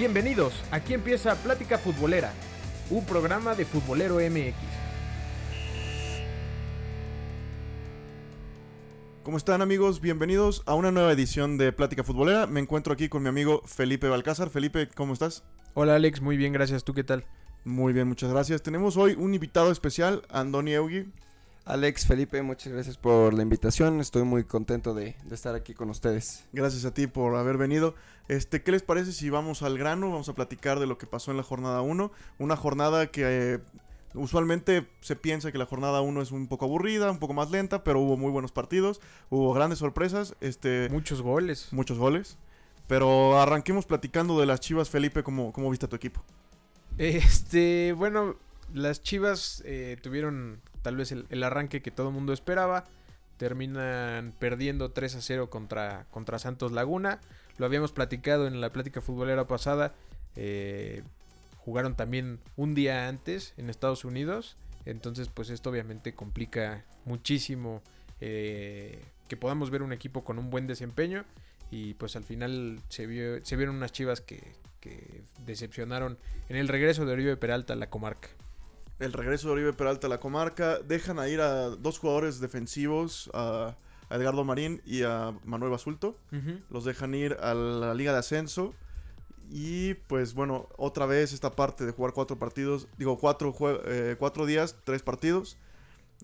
Bienvenidos, aquí empieza Plática Futbolera, un programa de Futbolero MX. ¿Cómo están amigos? Bienvenidos a una nueva edición de Plática Futbolera. Me encuentro aquí con mi amigo Felipe Balcázar. Felipe, ¿cómo estás? Hola Alex, muy bien, gracias. ¿Tú qué tal? Muy bien, muchas gracias. Tenemos hoy un invitado especial, Andoni Eugi. Alex, Felipe, muchas gracias por la invitación. Estoy muy contento de, de, estar aquí con ustedes. Gracias a ti por haber venido. Este, ¿Qué les parece si vamos al grano? Vamos a platicar de lo que pasó en la jornada 1. Una jornada que eh, usualmente se piensa que la jornada 1 es un poco aburrida, un poco más lenta, pero hubo muy buenos partidos, hubo grandes sorpresas. Este, muchos goles. Muchos goles. Pero arranquemos platicando de las Chivas, Felipe, ¿cómo, cómo viste a tu equipo? Este, bueno, las Chivas eh, tuvieron tal vez el, arranque que todo el mundo esperaba. Terminan perdiendo 3 a 0 contra, contra Santos Laguna. Lo habíamos platicado en la plática futbolera pasada. Eh, jugaron también un día antes en Estados Unidos. Entonces, pues esto obviamente complica muchísimo eh, que podamos ver un equipo con un buen desempeño. Y pues al final se, vio, se vieron unas chivas que, que decepcionaron en el regreso de Oribe Peralta a la comarca el regreso de Oribe Peralta a la comarca. Dejan a ir a dos jugadores defensivos, a, a Edgardo Marín y a Manuel Basulto. Uh -huh. Los dejan ir a la Liga de Ascenso. Y pues bueno, otra vez esta parte de jugar cuatro partidos, digo cuatro, eh, cuatro días, tres partidos.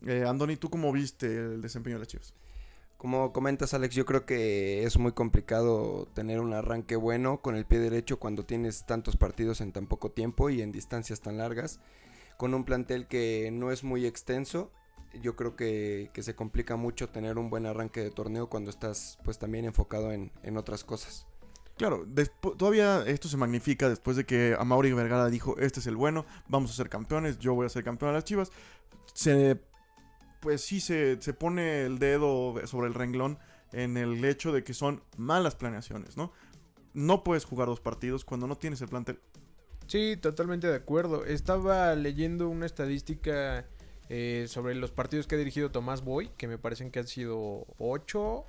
Eh, Andoni, ¿tú cómo viste el desempeño de las Chivas? Como comentas Alex, yo creo que es muy complicado tener un arranque bueno con el pie derecho cuando tienes tantos partidos en tan poco tiempo y en distancias tan largas con un plantel que no es muy extenso. Yo creo que, se complica mucho tener un buen arranque de torneo cuando estás pues también enfocado en, en otras cosas. Claro, todavía esto se magnifica después de que Amaury Vergara dijo, este es el bueno, vamos a ser campeones, yo voy a ser campeón de las Chivas. Se, pues sí, se, se pone el dedo sobre el renglón en el hecho de que son malas planeaciones, ¿no? No puedes jugar dos partidos cuando no tienes el plantel. Sí, totalmente de acuerdo. Estaba leyendo una estadística eh, sobre los partidos que ha dirigido Tomás Boy, que me parecen que han sido 8,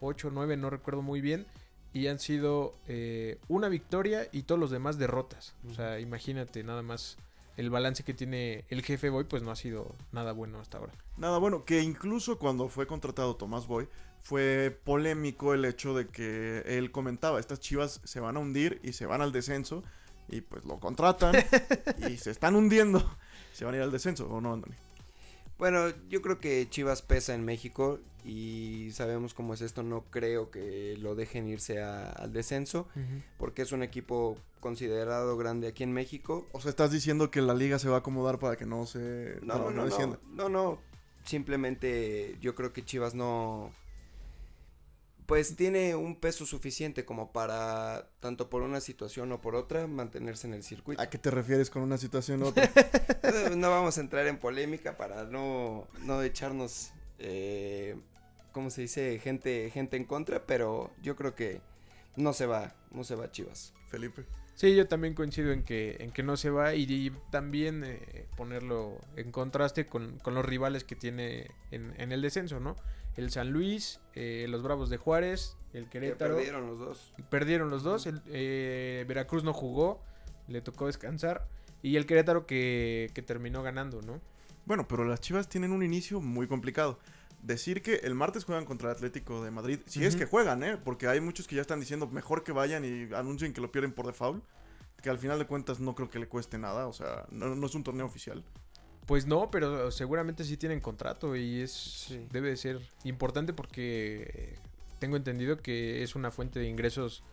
8, 9, no recuerdo muy bien. Y han sido eh, una victoria y todos los demás derrotas. O sea, imagínate nada más el balance que tiene el jefe Boy, pues no ha sido nada bueno hasta ahora. Nada bueno, que incluso cuando fue contratado Tomás Boy, fue polémico el hecho de que él comentaba, estas chivas se van a hundir y se van al descenso y pues lo contratan y se están hundiendo. Se van a ir al descenso, ¿o no, Andoni? Bueno, yo creo que Chivas pesa en México y sabemos cómo es esto. No creo que lo dejen irse a, al descenso uh -huh. porque es un equipo considerado grande aquí en México. O sea, estás diciendo que la liga se va a acomodar para que no se. No, no, no. No, no, no. Simplemente yo creo que Chivas no pues tiene un peso suficiente como para, tanto por una situación o por otra, mantenerse en el circuito. ¿A qué te refieres con una situación u otra? no vamos a entrar en polémica para no, no echarnos, eh, ¿cómo se dice? Gente, gente en contra, pero yo creo que no se va, no se va Chivas. Felipe. Sí, yo también coincido en que, en que no se va y, y también eh, ponerlo en contraste con, con, los rivales que tiene en, en, el descenso, ¿no? El San Luis, eh, los Bravos de Juárez, el Querétaro. Que perdieron los dos. Perdieron los dos. El, eh, Veracruz no jugó, le tocó descansar. Y el Querétaro que, que terminó ganando, ¿no? Bueno, pero las Chivas tienen un inicio muy complicado decir que el martes juegan contra el Atlético de Madrid. Si uh -huh. es que juegan, ¿eh? Porque hay muchos que ya están diciendo mejor que vayan y anuncien que lo pierden por default. Que al final de cuentas no creo que le cueste nada. O sea, no, no es un torneo oficial. Pues no, pero seguramente sí tienen contrato y es sí. debe de ser importante porque tengo entendido que es una fuente de ingresos,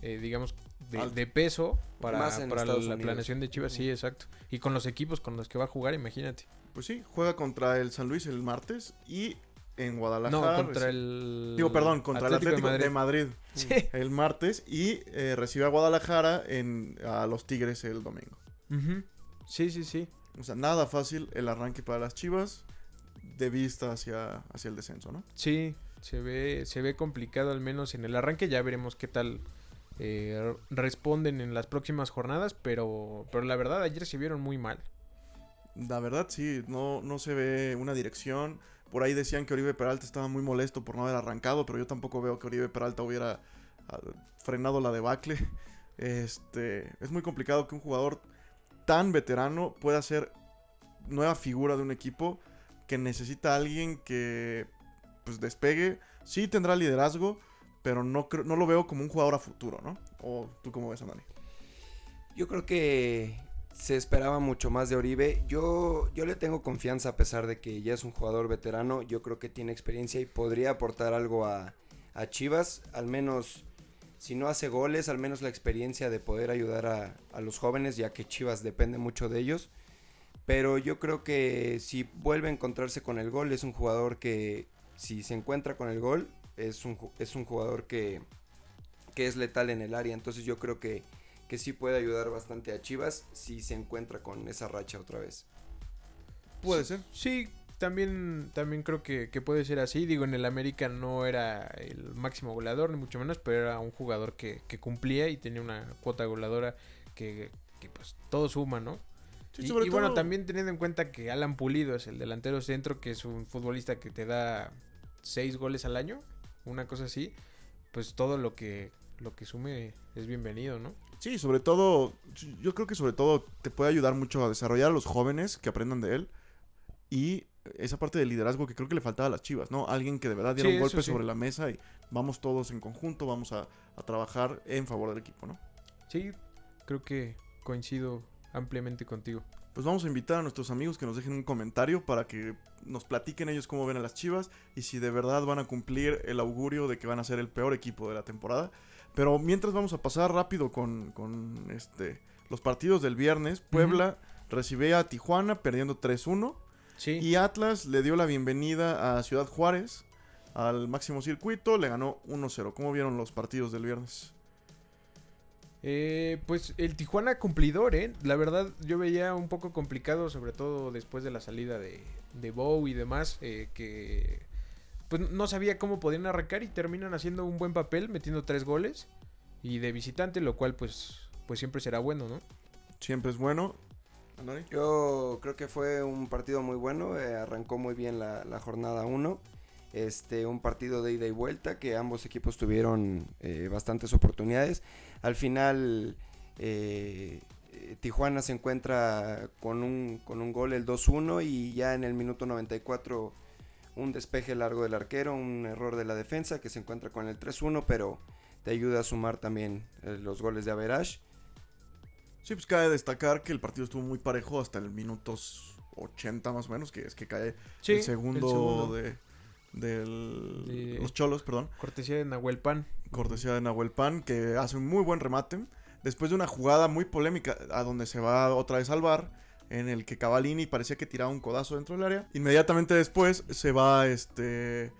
eh, digamos, de, de, peso para, para la Unidos. planeación de Chivas. Sí, exacto. Y con los equipos con los que va a jugar, imagínate. Pues sí, juega contra el San Luis el martes y en Guadalajara. No, contra el. Digo, perdón, contra Atlético el Atlético de Madrid, de Madrid sí. el martes y eh, recibe a Guadalajara en, a los Tigres el domingo. Uh -huh. Sí, sí, sí. O sea, nada fácil el arranque para las Chivas de vista hacia, hacia el descenso, ¿no? Sí, se ve, se ve complicado al menos en el arranque. Ya veremos qué tal eh, responden en las próximas jornadas, pero, pero la verdad ayer se vieron muy mal. La verdad sí, no, no se ve una dirección. Por ahí decían que Oribe Peralta estaba muy molesto por no haber arrancado, pero yo tampoco veo que Oribe Peralta hubiera ah, frenado la debacle. Este, es muy complicado que un jugador tan veterano pueda ser nueva figura de un equipo que necesita a alguien que pues despegue. Sí tendrá liderazgo, pero no, no lo veo como un jugador a futuro, ¿no? ¿O tú cómo ves, Andani? Yo creo que se esperaba mucho más de Oribe. Yo, yo le tengo confianza a pesar de que ya es un jugador veterano. Yo creo que tiene experiencia y podría aportar algo a, Chivas. Al menos, si no hace goles, al menos la experiencia de poder ayudar a, a, los jóvenes, ya que Chivas depende mucho de ellos. Pero yo creo que si vuelve a encontrarse con el gol, es un jugador que, si se encuentra con el gol, es un, es un jugador que, que es letal en el área. Entonces yo creo que que sí puede ayudar bastante a Chivas si se encuentra con esa racha otra vez. Puede ser. Sí, también, también creo que, puede ser así. Digo, en el América no era el máximo goleador, ni mucho menos, pero era un jugador que, cumplía y tenía una cuota goleadora que, pues todo suma, ¿no? y, bueno, también teniendo en cuenta que Alan Pulido es el delantero centro, que es un futbolista que te da seis goles al año, una cosa así, pues todo lo que, lo que sume es bienvenido, ¿no? Sí, sobre todo, yo creo que sobre todo te puede ayudar mucho a desarrollar a los jóvenes que aprendan de él y esa parte de liderazgo que creo que le faltaba a las Chivas, ¿no? Alguien que de verdad diera un golpe sobre la mesa y vamos todos en conjunto, vamos a, a, trabajar en favor del equipo, ¿no? Sí, creo que coincido ampliamente contigo. Pues vamos a invitar a nuestros amigos que nos dejen un comentario para que nos platiquen ellos cómo ven a las Chivas y si de verdad van a cumplir el augurio de que van a ser el peor equipo de la temporada. Pero mientras vamos a pasar rápido con, este, los partidos del viernes. Puebla recibe a Tijuana perdiendo 3-1. Y Atlas le dio la bienvenida a Ciudad Juárez al máximo circuito. Le ganó 1-0. ¿Cómo vieron los partidos del viernes? Eh, pues el Tijuana cumplidor, ¿eh? La verdad yo veía un poco complicado, sobre todo después de la salida de, de Bow y demás, eh, que pues no sabía cómo podían arrancar y terminan haciendo un buen papel, metiendo tres goles y de visitante, lo cual pues, pues siempre será bueno, ¿no? Siempre es bueno. Yo creo que fue un partido muy bueno, eh, arrancó muy bien la, jornada 1. Este, un partido de ida y vuelta que ambos equipos tuvieron eh, bastantes oportunidades. Al final eh, Tijuana se encuentra con un, con un gol, el 2-1, y ya en el minuto 94 un despeje largo del arquero, un error de la defensa que se encuentra con el 3-1, pero te ayuda a sumar también los goles de Average. Sí, pues cabe destacar que el partido estuvo muy parejo hasta el minutos 80 más o menos, que es que cae el, segundo de, los cholos, perdón. Cortesía de Nahuel Pan. Cortesía de Nahuel Pan, que hace un muy buen remate. Después de una jugada muy polémica a donde se va otra vez al bar en el que Cavalini parecía que tiraba un codazo dentro del área. Inmediatamente después se va, este,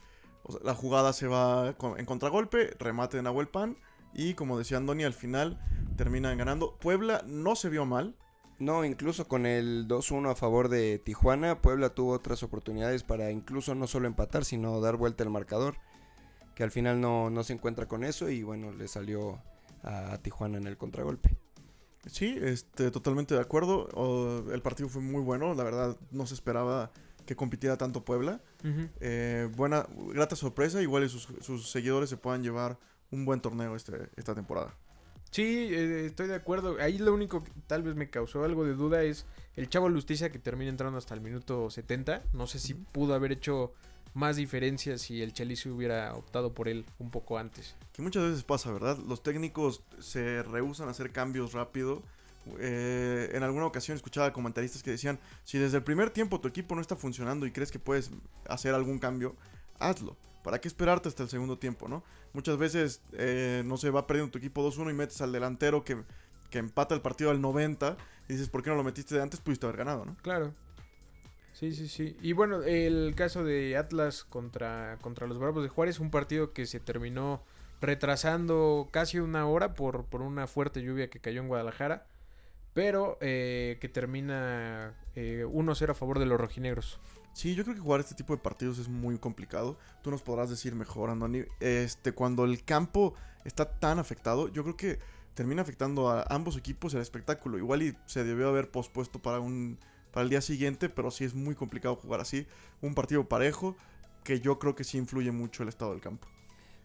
la jugada se va en contragolpe, remate de Nahuel Pan y como decía Andoni al final terminan ganando. Puebla no se vio mal. No, incluso con el 2-1 a favor de Tijuana, Puebla tuvo otras oportunidades para incluso no solo empatar, sino dar vuelta al marcador. Que al final no, no se encuentra con eso y bueno, le salió a Tijuana en el contragolpe. Sí, este, totalmente de acuerdo. el partido fue muy bueno, la verdad no se esperaba que compitiera tanto Puebla. Eh, buena, grata sorpresa, igual sus, seguidores se puedan llevar un buen torneo este, esta temporada. Sí, eh, estoy de acuerdo. Ahí lo único que tal vez me causó algo de duda es el Chavo Lusticia que termina entrando hasta el minuto 70. No sé si pudo haber hecho más diferencias si el Chelsea hubiera optado por él un poco antes. Que muchas veces pasa, ¿verdad? Los técnicos se rehusan a hacer cambios rápido. Eh, en alguna ocasión escuchaba comentaristas que decían, si desde el primer tiempo tu equipo no está funcionando y crees que puedes hacer algún cambio, hazlo. ¿Para qué esperarte hasta el segundo tiempo, no? Muchas veces, eh, no se va perdiendo tu equipo 2-1 y metes al delantero que, que empata el partido al 90 y dices, ¿por qué no lo metiste de antes? Pudiste haber ganado, ¿no? Claro. Sí, sí, sí. Y bueno, el caso de Atlas contra, contra los Bravos de Juárez, un partido que se terminó retrasando casi una hora por, por una fuerte lluvia que cayó en Guadalajara, pero eh, que termina 1-0 eh, a favor de los rojinegros. Sí, yo creo que jugar este tipo de partidos es muy complicado. Tú nos podrás decir mejor, Andoni. Este, cuando el campo está tan afectado, yo creo que termina afectando a ambos equipos el espectáculo. Igual y se debió haber pospuesto para un para el día siguiente, pero sí es muy complicado jugar así. Un partido parejo que yo creo que sí influye mucho el estado del campo.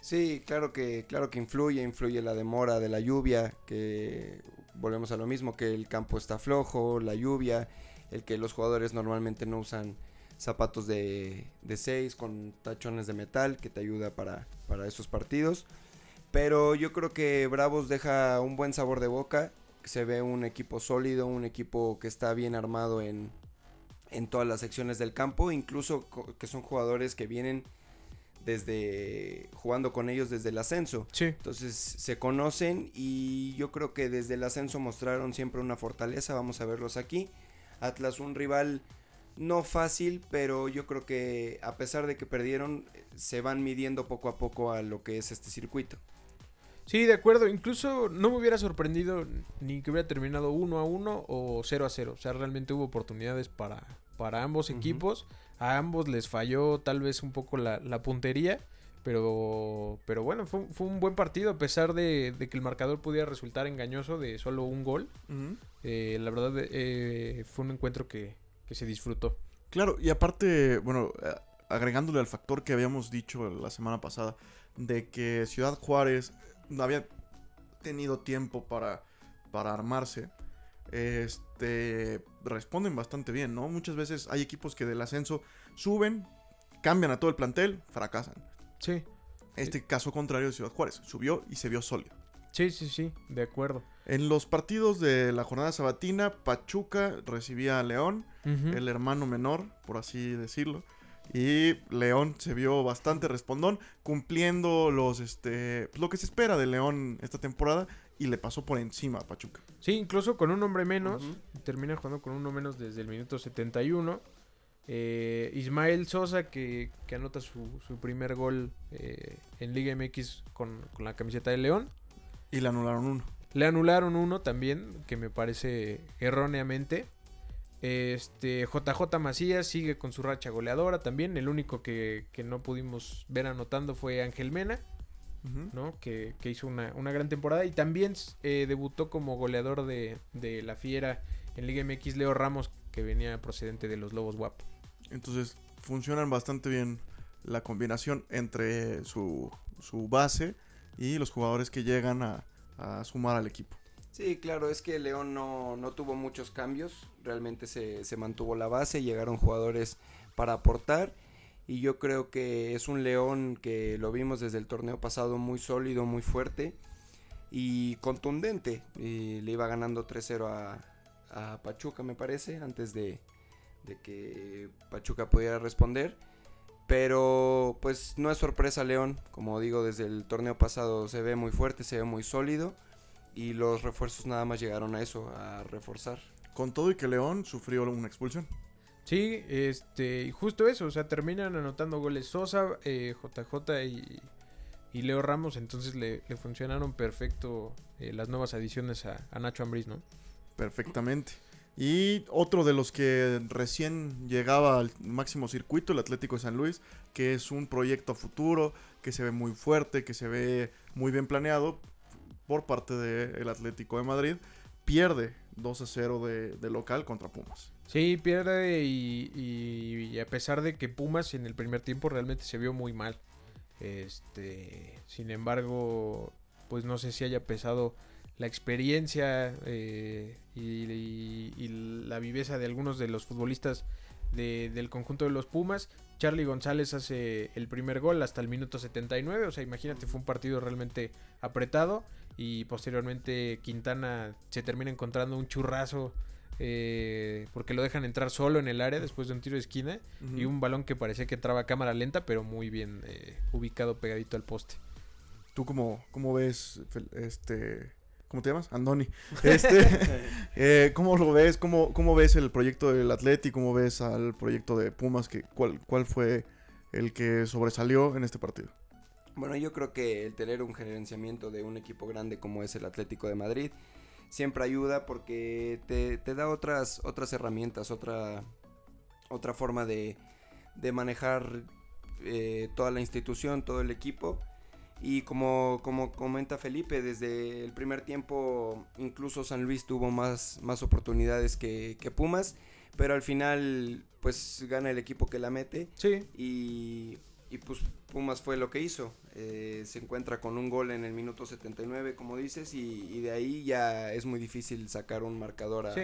Sí, claro que, claro que influye, influye la demora de la lluvia, que volvemos a lo mismo, que el campo está flojo, la lluvia, el que los jugadores normalmente no usan zapatos de 6 con tachones de metal que te ayuda para, para esos partidos. Pero yo creo que Bravos deja un buen sabor de boca. Se ve un equipo sólido, un equipo que está bien armado en, en todas las secciones del campo. Incluso que son jugadores que vienen desde jugando con ellos desde el ascenso. Sí. Entonces se conocen y yo creo que desde el ascenso mostraron siempre una fortaleza. Vamos a verlos aquí. Atlas un rival no fácil, pero yo creo que a pesar de que perdieron, se van midiendo poco a poco a lo que es este circuito. Sí, de acuerdo. Incluso no me hubiera sorprendido ni que hubiera terminado 1 a 1 o 0 a 0. O sea, realmente hubo oportunidades para, para ambos equipos. A ambos les falló tal vez un poco la, puntería. Pero, pero bueno, fue, un buen partido a pesar de, que el marcador pudiera resultar engañoso de solo un gol. Eh, la verdad eh, fue un encuentro que, que se disfrutó. Claro, y aparte, bueno, eh, agregándole al factor que habíamos dicho la semana pasada, de que Ciudad Juárez no había tenido tiempo para, para armarse, este, responden bastante bien, ¿no? Muchas veces hay equipos que del ascenso suben, cambian a todo el plantel, fracasan. Sí. Este caso contrario de Ciudad Juárez, subió y se vio sólido. Sí, sí, sí, de acuerdo. En los partidos de la jornada sabatina, Pachuca recibía a León, el hermano menor, por así decirlo. Y León se vio bastante respondón, cumpliendo los este lo que se espera de León esta temporada y le pasó por encima a Pachuca. Sí, incluso con un hombre menos, termina jugando con uno menos desde el minuto 71. Eh, Ismael Sosa que, anota su, primer gol eh, en Liga MX con, con la camiseta de León. Y le anularon uno. Le anularon uno también, que me parece erróneamente. Este, JJ Macías sigue con su racha goleadora también. El único que, no pudimos ver anotando fue Ángel Mena, ¿no? Que, hizo una, gran temporada. Y también eh, debutó como goleador de, la Fiera en Liga MX Leo Ramos, que venía procedente de los Lobos WAP. Entonces, funcionan bastante bien la combinación entre su, su base y los jugadores que llegan a, sumar al equipo. Sí, claro, es que León no, tuvo muchos cambios, realmente se, mantuvo la base, llegaron jugadores para aportar y yo creo que es un León que lo vimos desde el torneo pasado muy sólido, muy fuerte y contundente. Y le iba ganando 3-0 a, Pachuca, me parece, antes de, de que Pachuca pudiera responder. Pero pues no es sorpresa León, como digo, desde el torneo pasado se ve muy fuerte, se ve muy sólido y los refuerzos nada más llegaron a eso, a reforzar. Con todo y que León sufrió una expulsión. Sí, este, y justo eso, o sea, terminan anotando goles Sosa, JJ eh, y, Leo Ramos, entonces le, funcionaron perfecto eh, las nuevas adiciones a, a Nacho Ambriz, ¿no? Perfectamente. Y otro de los que recién llegaba al máximo circuito, el Atlético de San Luis, que es un proyecto futuro, que se ve muy fuerte, que se ve muy bien planeado por parte del Atlético de Madrid, pierde 2 a 0 de, local contra Pumas. Sí, pierde y, a pesar de que Pumas en el primer tiempo realmente se vio muy mal. Este, sin embargo, pues no sé si haya pesado la experiencia eh, y, la viveza de algunos de los futbolistas del conjunto de los Pumas. Charlie González hace el primer gol hasta el minuto 79, o sea, imagínate, fue un partido realmente apretado y posteriormente Quintana se termina encontrando un churrazo eh, porque lo dejan entrar solo en el área después de un tiro de esquina y un balón que parecía que entraba a cámara lenta, pero muy bien eh, ubicado pegadito al poste. ¿Tú cómo, cómo ves este ¿Cómo te llamas? Andoni. Este, eh, ¿Cómo lo ves? ¿Cómo, ¿Cómo ves el proyecto del Atleti? ¿Cómo ves al proyecto de Pumas? Que, cuál, ¿Cuál fue el que sobresalió en este partido? Bueno, yo creo que el tener un gerenciamiento de un equipo grande como es el Atlético de Madrid siempre ayuda porque te, da otras, otras herramientas, otra, otra forma de, de manejar eh, toda la institución, todo el equipo y como, como comenta Felipe, desde el primer tiempo incluso San Luis tuvo más, más oportunidades que, Pumas, pero al final pues gana el equipo que la mete. Sí. Y, y pues Pumas fue lo que hizo. Eh, se encuentra con un gol en el minuto 79, como dices, y, de ahí ya es muy difícil sacar un marcador a,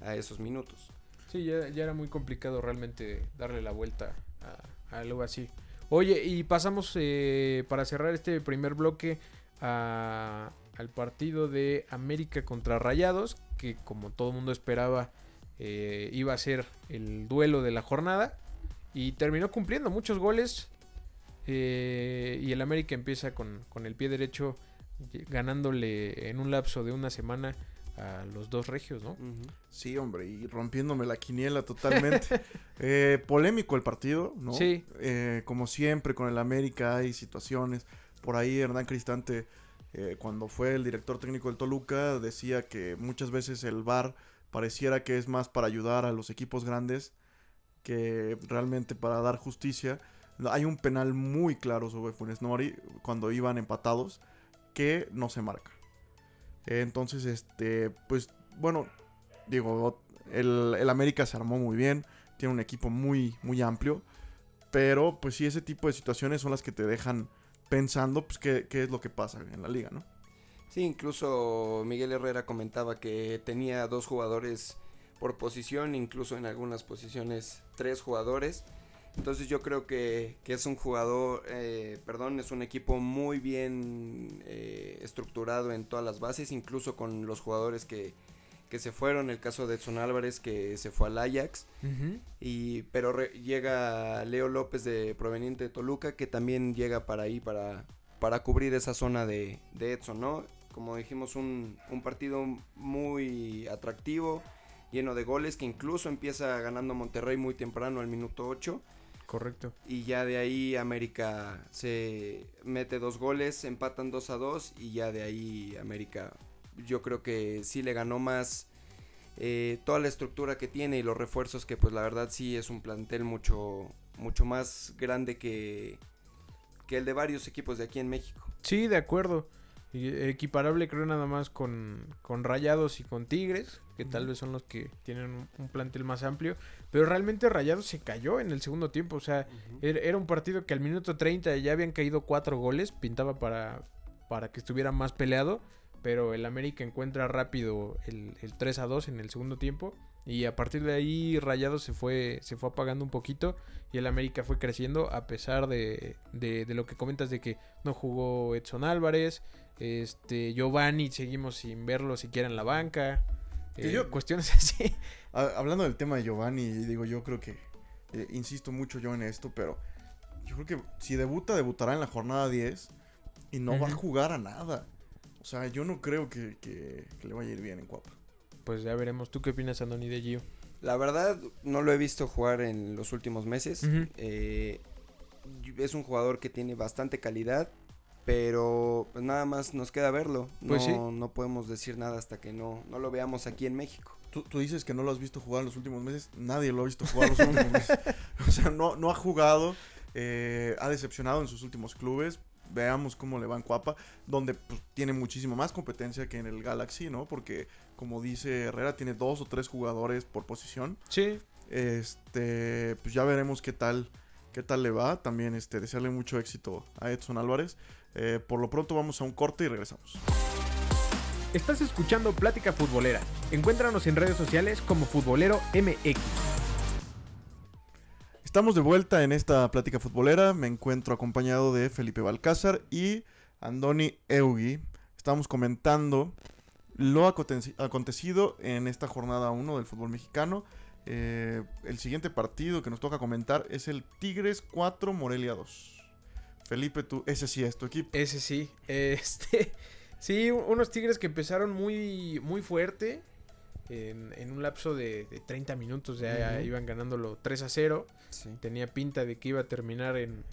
a esos minutos. Sí, ya, ya, era muy complicado realmente darle la vuelta a, algo así. Oye, y pasamos eh, para cerrar este primer bloque a, al partido de América contra Rayados, que como todo mundo esperaba eh, iba a ser el duelo de la jornada. Y terminó cumpliendo muchos goles. Eh, y el América empieza con, el pie derecho ganándole en un lapso de una semana a los dos regios, ¿no? Sí, hombre, y rompiéndome la quiniela totalmente. Eh, polémico el partido, ¿no? Sí. como siempre con el América hay situaciones. Por ahí Hernán Cristante eh, cuando fue el director técnico del Toluca, decía que muchas veces el VAR pareciera que es más para ayudar a los equipos grandes que realmente para dar justicia. Hay un penal muy claro sobre Funes Nori cuando iban empatados que no se marca. Entonces, este, pues, bueno, digo, el, el, América se armó muy bien, tiene un equipo muy, muy amplio, pero pues sí, ese tipo de situaciones son las que te dejan pensando pues qué, es lo que pasa en la liga, ¿no? Sí, incluso Miguel Herrera comentaba que tenía dos jugadores por posición, incluso en algunas posiciones tres jugadores. Entonces yo creo que, es un jugador, eh, perdón, es un equipo muy bien eh, estructurado en todas las bases, incluso con los jugadores que, que se fueron, el caso de Edson Álvarez que se fue al Ajax, y, pero llega Leo López de proveniente de Toluca que también llega para ahí para, para cubrir esa zona de, de Edson, ¿no? Como dijimos, un, un, partido muy atractivo, lleno de goles, que incluso empieza ganando Monterrey muy temprano al minuto 8. Correcto. Y ya de ahí América se mete dos goles, empatan 2 a 2 y ya de ahí América yo creo que sí le ganó más eh, toda la estructura que tiene y los refuerzos que pues la verdad sí es un plantel mucho, mucho más grande que, que el de varios equipos de aquí en México. Sí, de acuerdo. equiparable creo nada más con, con Rayados y con Tigres, que tal vez son los que tienen un, plantel más amplio. Pero realmente Rayados se cayó en el segundo tiempo. O sea, era, un partido que al minuto 30 ya habían caído cuatro goles. Pintaba para, para que estuviera más peleado pero el América encuentra rápido el, 3 a 2 en el segundo tiempo y a partir de ahí Rayado se fue, se fue apagando un poquito y el América fue creciendo a pesar de, de, lo que comentas de que no jugó Edson Álvarez, este Giovanni seguimos sin verlo siquiera en la banca, eh, cuestiones así. Hablando del tema de Giovanni, digo yo creo que, eh, insisto mucho yo en esto, pero yo creo que si debuta, debutará en la jornada 10 y no va a jugar a nada. O sea, yo no creo que, le vaya a ir bien en Cuapa. Pues ya veremos. ¿Tú qué opinas, Andoni, de Gio? La verdad, no lo he visto jugar en los últimos meses. Eh, es un jugador que tiene bastante calidad, pero pues nada más nos queda verlo. Pues no, no podemos decir nada hasta que no, no lo veamos aquí en México. Tú, dices que no lo has visto jugar en los últimos meses. Nadie lo ha visto jugar en los últimos meses. O sea, no, no ha jugado. Eh, ha decepcionado en sus últimos clubes veamos cómo le va en Cuapa, donde pues, tiene muchísimo más competencia que en el Galaxy, ¿no? Porque, como dice Herrera, tiene dos o tres jugadores por posición. Sí. Este, pues ya veremos qué tal, qué tal le va. También, este, desearle mucho éxito a Edson Álvarez. Eh, por lo pronto vamos a un corte y regresamos. Estás escuchando Plática Futbolera. Encuéntranos en redes sociales como Futbolero MX. Estamos de vuelta en esta plática futbolera. Me encuentro acompañado de Felipe Balcázar y Andoni Eugui. Estamos comentando lo acontecido en esta jornada 1 del fútbol mexicano. Eh, el siguiente partido que nos toca comentar es el Tigres 4 Morelia 2. Felipe, tú, ese sí es tu equipo. Ese sí. Este, sí, unos Tigres que empezaron muy, muy fuerte en, un lapso de, 30 minutos ya iban ganándolo 3 a 0. Tenía pinta de que iba a terminar en,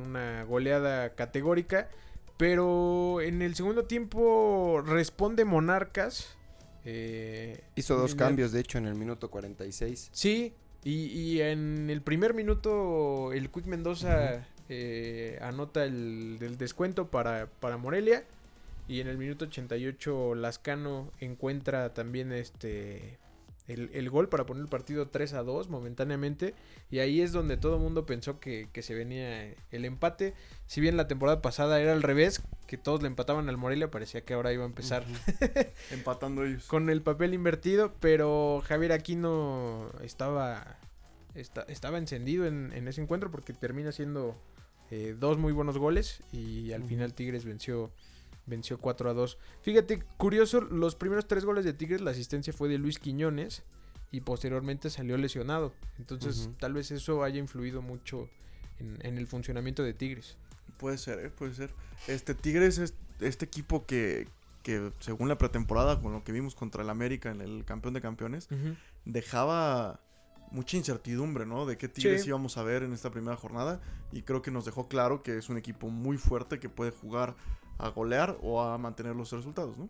una goleada categórica. Pero en el segundo tiempo responde Monarcas. Eh, Hizo dos cambios, de hecho, en el minuto 46. Sí, y, en el primer minuto el Quick Mendoza eh, anota el, el descuento para, para Morelia. Y en el minuto 88 Lascano encuentra también este el, gol para poner el partido 3 a 2 momentáneamente. Y ahí es donde todo el mundo pensó que, se venía el empate. Si bien la temporada pasada era al revés, que todos le empataban al Morelia, parecía que ahora iba a empezar empatando ellos. Con el papel invertido, pero Javier Aquino estaba, estaba encendido en, ese encuentro porque termina siendo eh, dos muy buenos goles y al final Tigres venció venció 4 a 2. Fíjate, curioso, los primeros tres goles de Tigres, la asistencia fue de Luis Quiñones y posteriormente salió lesionado. Entonces, tal vez eso haya influido mucho en, el funcionamiento de Tigres. Puede ser, ¿eh? puede ser. Este Tigres es este equipo que, que según la pretemporada, con lo que vimos contra el América en el campeón de campeones, dejaba mucha incertidumbre, ¿no? De qué Tigres íbamos a ver en esta primera jornada. Y creo que nos dejó claro que es un equipo muy fuerte que puede jugar a golear o a mantener los resultados, ¿no?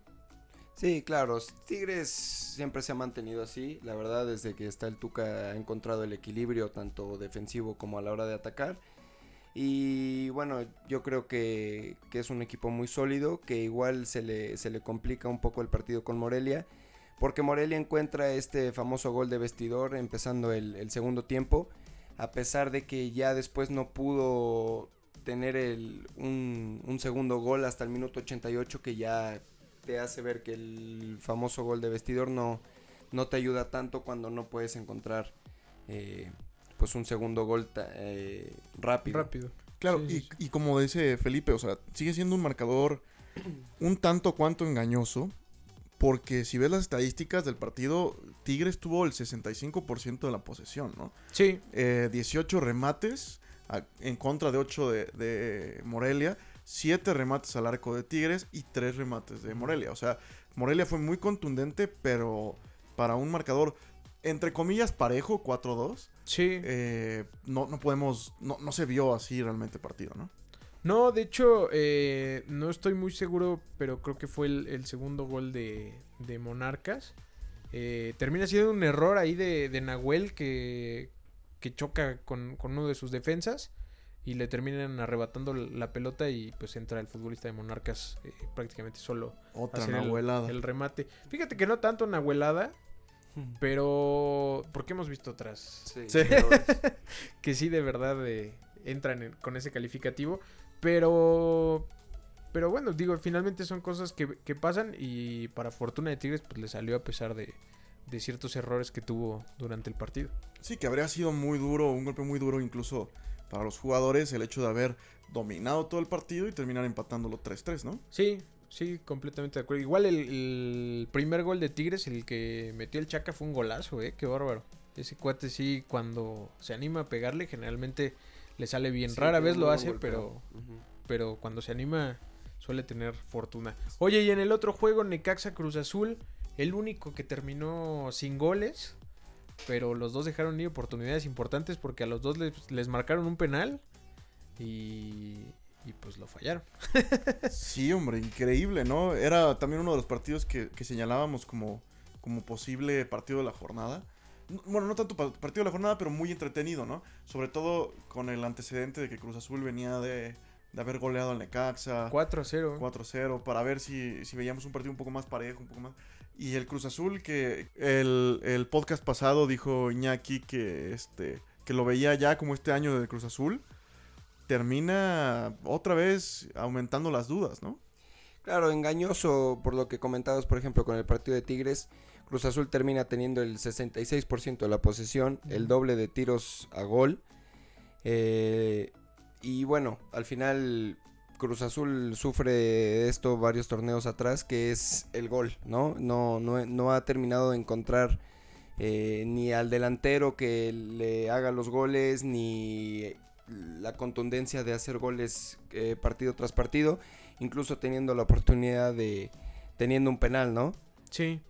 Sí, claro, Tigres siempre se ha mantenido así, la verdad desde que está el Tuca ha encontrado el equilibrio tanto defensivo como a la hora de atacar. Y bueno, yo creo que, es un equipo muy sólido, que igual se le, se le complica un poco el partido con Morelia, porque Morelia encuentra este famoso gol de vestidor empezando el segundo tiempo, a pesar de que ya después no pudo tener el, un, segundo gol hasta el minuto 88 que ya te hace ver que el famoso gol de vestidor no, no te ayuda tanto cuando no puedes encontrar eh, pues un segundo gol eh, rápido. Rápido. Claro, y, y, como dice Felipe, o sea, sigue siendo un marcador un tanto cuanto engañoso. Porque si ves las estadísticas del partido, Tigres tuvo el 65% de la posesión, ¿no? Sí. 18 eh, remates en contra de 8 de, Morelia, 7 remates al arco de Tigres y 3 remates de Morelia. O sea, Morelia fue muy contundente, pero para un marcador, entre comillas, parejo, 4-2. Sí. Eh, no, no podemos, no, no se vio así realmente partido, ¿no? No, de hecho, eh, no estoy muy seguro, pero creo que fue el, segundo gol de, Monarcas. Eh, termina siendo un error ahí de, de Nahuel que, que choca con, uno de sus defensas y le terminan arrebatando la pelota y pues entra el futbolista de Monarcas eh, prácticamente solo. Otra el, el, remate. Fíjate que no tanto nahuelada, pero porque hemos visto otras. Sí. que sí de verdad eh, entran con ese calificativo, pero pero bueno, digo, finalmente son cosas que, que pasan y para fortuna de Tigres pues le salió a pesar de, de ciertos errores que tuvo durante el partido. Sí, que habría sido muy duro, un golpe muy duro incluso para los jugadores el hecho de haber dominado todo el partido y terminar empatándolo 3-3, ¿no? Sí, sí, completamente de acuerdo. Igual el, primer gol de Tigres, el que metió el Chaca, fue un golazo, ¿eh? Qué bárbaro. Ese cuate sí, cuando se anima a pegarle, generalmente le sale bien. Rara vez lo hace, pero, pero cuando se anima suele tener fortuna. Oye, y en el otro juego, Necaxa Cruz Azul, el único que terminó sin goles, pero los dos dejaron ir oportunidades importantes porque a los dos les, marcaron un penal y, y pues lo fallaron. sí, hombre, increíble, ¿no? Era también uno de los partidos que, señalábamos como, como posible partido de la jornada. Bueno, no tanto partido de la jornada, pero muy entretenido, ¿no? Sobre todo con el antecedente de que Cruz Azul venía de, de haber goleado al Necaxa. 4-0. 4-0, para ver si, si veíamos un partido un poco más parejo, un poco más... Y el Cruz Azul, que el, podcast pasado dijo Iñaki que, este, que lo veía ya como este año del Cruz Azul, termina otra vez aumentando las dudas, ¿no? Claro, engañoso por lo que comentabas, por ejemplo, con el partido de Tigres. Cruz Azul termina teniendo el 66% de la posesión, el doble de tiros a gol. Eh, y bueno, al final Cruz Azul sufre esto varios torneos atrás, que es el gol, ¿no? No, no, ha terminado de encontrar eh, ni al delantero que le haga los goles, ni la contundencia de hacer goles eh, partido tras partido, incluso teniendo la oportunidad de teniendo un penal, ¿no? Sí,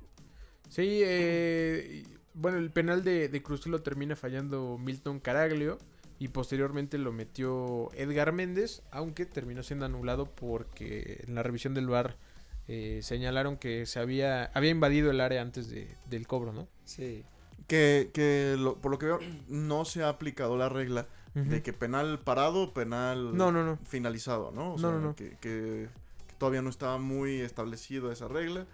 sí, eh, bueno, el penal de, de Cruz lo termina fallando Milton Caraglio y posteriormente lo metió Edgar Méndez, aunque terminó siendo anulado porque en la revisión del VAR eh, señalaron que se había, había invadido el área antes de, del cobro, ¿no? Sí. Que, que por lo que veo no se ha aplicado la regla de que penal parado, penal no, no, no. finalizado, ¿no? O no, no, que, que, todavía no estaba muy establecido esa regla.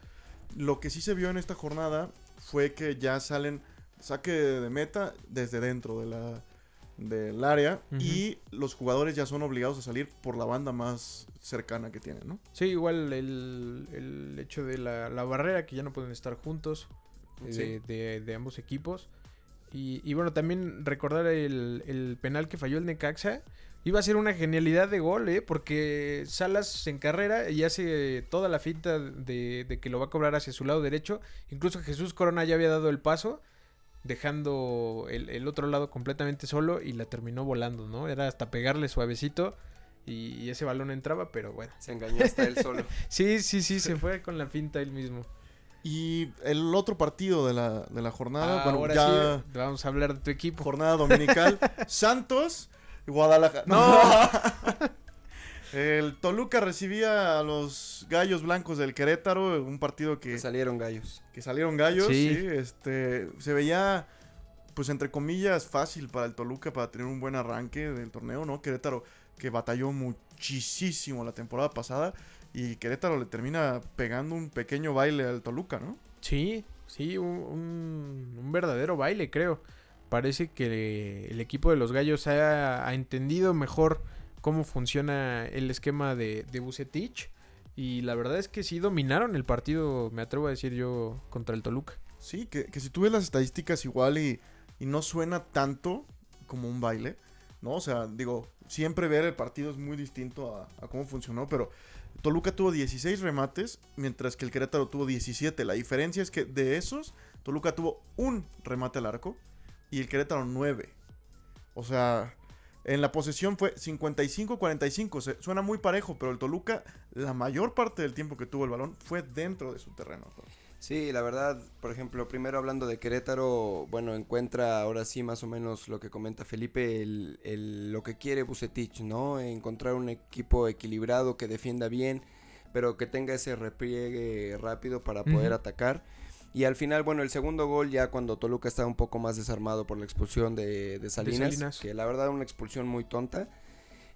Lo que sí se vio en esta jornada fue que ya salen saque de meta desde dentro de la del área y los jugadores ya son obligados a salir por la banda más cercana que tienen, ¿no? Sí, igual el, el hecho de la, la barrera, que ya no pueden estar juntos eh, Sí. de, de- de ambos equipos. Y, y bueno, también recordar el, el penal que falló el Necaxa. Iba a ser una genialidad de gol, ¿eh? Porque Salas se encarrera y hace toda la finta de, de que lo va a cobrar hacia su lado derecho. Incluso Jesús Corona ya había dado el paso, dejando el, el otro lado completamente solo y la terminó volando, ¿no? Era hasta pegarle suavecito y, y ese balón entraba, pero bueno. Se engañó hasta él solo. Sí, sí, sí, se fue con la finta él mismo. Y el otro partido de la, de la jornada, Ah, bueno, ahora ya sí, vamos a hablar de tu equipo. jornada dominical, Santos, Guadalajara. No. el Toluca recibía a los Gallos Blancos del Querétaro, un partido que Que salieron gallos. que salieron gallos, Sí. sí. este, se veía, pues entre comillas, fácil para el Toluca para tener un buen arranque del torneo, ¿no? Querétaro que batalló muchísimo la temporada pasada y Querétaro le termina pegando un pequeño baile al Toluca, ¿no? Sí, sí, un, un- un verdadero baile, creo. Parece que el equipo de los gallos ha, entendido mejor cómo funciona el esquema de, de Bucetich. Y la verdad es que sí dominaron el partido, me atrevo a decir yo, contra el Toluca. Sí, que, si tú ves las estadísticas igual y, no suena tanto como un baile, ¿no? O sea, digo, siempre ver el partido es muy distinto a cómo funcionó, pero Toluca tuvo 16 remates, mientras que el Querétaro tuvo 17. La diferencia es que de esos, Toluca tuvo un remate al arco y el Querétaro 9. O sea, en la posesión fue 55-45. Se- Suena muy parejo, pero el Toluca, la mayor parte del tiempo que tuvo el balón fue dentro de su terreno. Sí, la verdad, por ejemplo, primero hablando de Querétaro, bueno, encuentra ahora sí más o menos lo que comenta Felipe, el, el- lo que quiere Bucetich, ¿no? Encontrar un equipo equilibrado que defienda bien, pero que tenga ese repliegue rápido para poder atacar. Y al final, bueno, el segundo gol ya cuando Toluca estaba un poco más desarmado por la expulsión de, de Salinas, Salinas. que la verdad una expulsión muy tonta.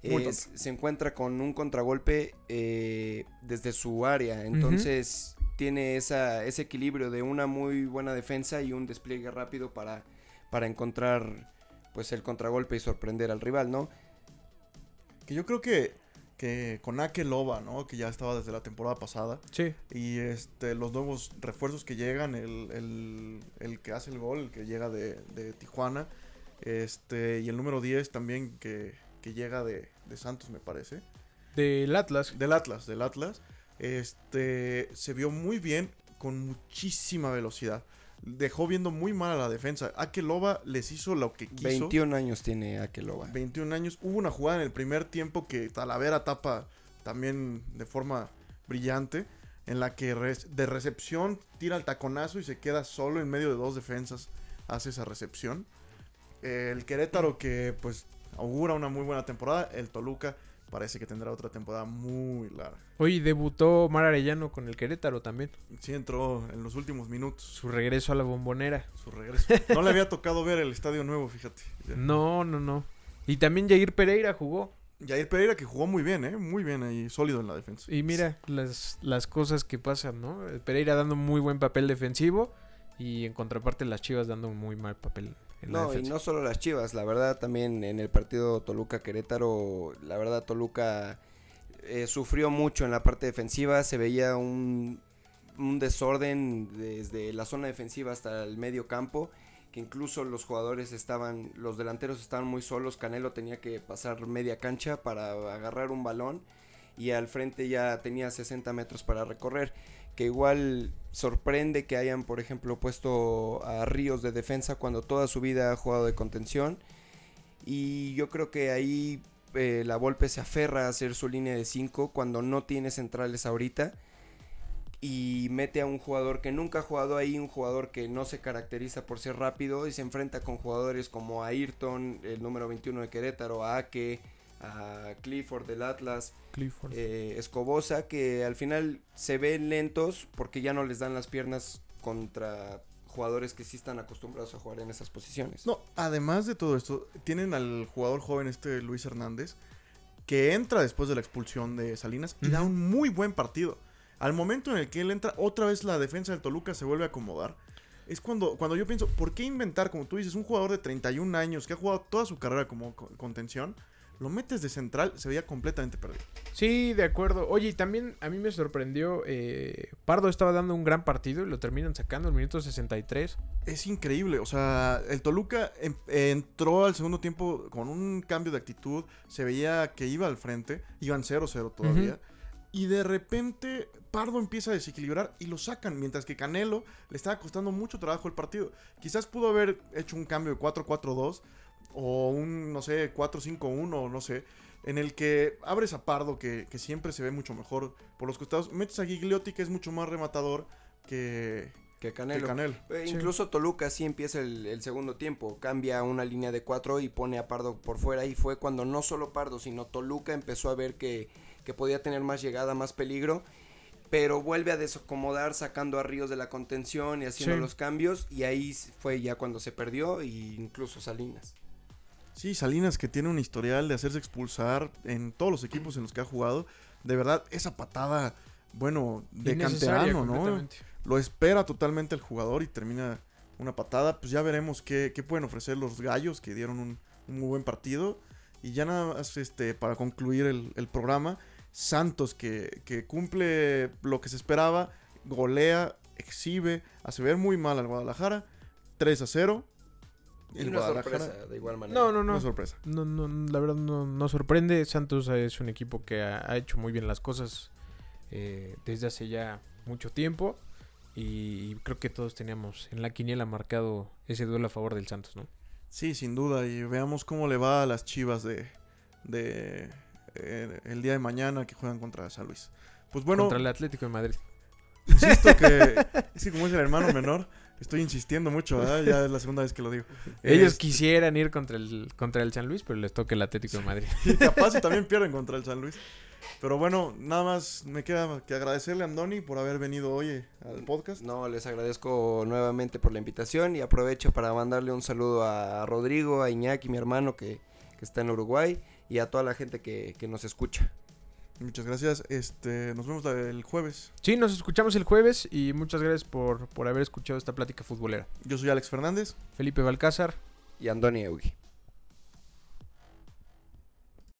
Muy eh, se encuentra con un contragolpe eh, desde su área, entonces tiene esa, ese equilibrio de una muy buena defensa y un despliegue rápido para, para encontrar pues el contragolpe y sorprender al rival, ¿no? Que yo creo que, que con Ake Loba, ¿no? Que ya estaba desde la temporada pasada. Sí, Y este, los nuevos refuerzos que llegan, el, el, el que hace el gol, el que llega de, de Tijuana. Este, y el número 10 también que, que llega de, de Santos, me parece. del Atlas. Del Atlas, del Atlas. Este, se vio muy bien, con muchísima velocidad. Dejó viendo muy mal a la defensa. Ake Loba les hizo lo que quiso. 21 años tiene Akeloba. 21 años. Hubo una jugada en el primer tiempo que Talavera tapa también de forma brillante. En la que de recepción tira el taconazo y se queda solo en medio de dos defensas. Hace esa recepción. El Querétaro que pues augura una muy buena temporada. El Toluca parece que tendrá otra temporada muy larga. Hoy debutó Mar Arellano con el Querétaro también. Sí entró en los últimos minutos Su regreso a la bombonera. su regreso. No le había tocado ver el estadio nuevo, fíjate. No, no, no. Y también Jair Pereira jugó. Jair Pereira que jugó muy bien, ¿eh? Muy bien ahí, sólido en la defensa. Y mira las, las cosas que pasan, ¿no? Pereira dando muy buen papel defensivo y en contraparte las Chivas dando un muy mal papel No, y no solo las Chivas, la verdad también en el partido Toluca-Querétaro, la verdad Toluca eh, sufrió mucho en la parte defensiva, se veía un, un desorden desde la zona defensiva hasta el medio campo, que incluso los jugadores estaban, los delanteros estaban muy solos, Canelo tenía que pasar media cancha para agarrar un balón y al frente ya tenía 60 metros para recorrer que igual sorprende que hayan, por ejemplo, puesto a Ríos de defensa cuando toda su vida ha jugado de contención. Y yo creo que ahí eh, la Volpe se aferra a hacer su línea de 5 cuando no tiene centrales ahorita. Y mete a un jugador que nunca ha jugado ahí, un jugador que no se caracteriza por ser rápido y se enfrenta con jugadores como Ayrton, el número 21 de Querétaro, a Ake, a Clifford del Atlas Clifford. eh, Escobosa, que al final se ven lentos porque ya no les dan las piernas contra jugadores que sí están acostumbrados a jugar en esas posiciones. No, además de todo esto, tienen al jugador joven este Luis Hernández, que entra después de la expulsión de Salinas y da un muy buen partido. Al momento en el que él entra, otra vez la defensa del Toluca se vuelve a acomodar. es cuando, cuando yo pienso, ¿por qué inventar, como tú dices, un jugador de 31 años que ha jugado toda su carrera como co- contención? Lo metes de central, se veía completamente perdido. Sí, de acuerdo. Oye, y también a mí me sorprendió. eh, Pardo estaba dando un gran partido y lo terminan sacando en el minuto 63. Es increíble, o sea, el Toluca em- entró al segundo tiempo con un cambio de actitud, se veía que iba al frente, iban 0-0 todavía, y de repente Pardo empieza a desequilibrar y lo sacan, mientras que Canelo le estaba costando mucho trabajo el partido. Quizás pudo haber hecho un cambio de 4-4-2 o un, no sé, 4-5-1, no sé, en el que abres a Pardo, que, que siempre se ve mucho mejor por los costados, metes a Gigliotti, que es mucho más rematador que, Que que Canelo. Canelo. Eh, Sí. Incluso Toluca sí empieza el, el segundo tiempo, cambia una línea de cuatro y pone a Pardo por fuera y fue cuando no solo Pardo, sino Toluca empezó a ver que, que podía tener más llegada, más peligro, pero vuelve a desacomodar sacando a Ríos de la contención y haciendo Sí. los cambios y ahí fue ya cuando se perdió y incluso Salinas. Sí, Salinas que tiene un historial de hacerse expulsar en todos los equipos en los que ha jugado. De verdad, esa patada, bueno, de canterano, ¿no? Lo espera totalmente el jugador y termina una patada. Pues ya veremos qué, qué pueden ofrecer los gallos que dieron un, un muy buen partido. Y ya nada más, este, para concluir el, el programa, Santos que, que cumple lo que se esperaba, golea, exhibe, hace ver muy mal al Guadalajara. 3 a 0. Y El una Guadalajara. sorpresa de igual manera. No, no, Una no. sorpresa. No, no, la verdad no, no sorprende. Santos es un equipo que ha, ha hecho muy bien las cosas eh, desde hace ya mucho tiempo. Y creo que todos teníamos en la quiniela marcado ese duelo a favor del Santos, ¿no? Sí, sin duda. Y veamos cómo le va a las chivas de, de eh, el día de mañana que juegan contra San Luis. Pues bueno, Contra el Atlético de Madrid. insisto que, que como es el hermano menor, estoy insistiendo mucho, ¿verdad? Ya es la segunda vez que lo digo. Ellos Este, quisieran ir contra el, contra el San Luis, pero les toca el Atlético de Madrid. Y capaz y también pierden contra el San Luis. Pero bueno, nada más me queda que agradecerle a Andoni por haber venido hoy eh, al podcast. No, les agradezco nuevamente por la invitación y aprovecho para mandarle un saludo a Rodrigo, a Iñaki, mi hermano que, que está en Uruguay, y a toda la gente que, que nos escucha. Muchas gracias. Este, nos vemos el jueves. Sí, nos escuchamos el jueves y muchas gracias por, por haber escuchado esta plática futbolera. Yo soy Alex Fernández. Felipe Balcázar. Y Andoni Eugi.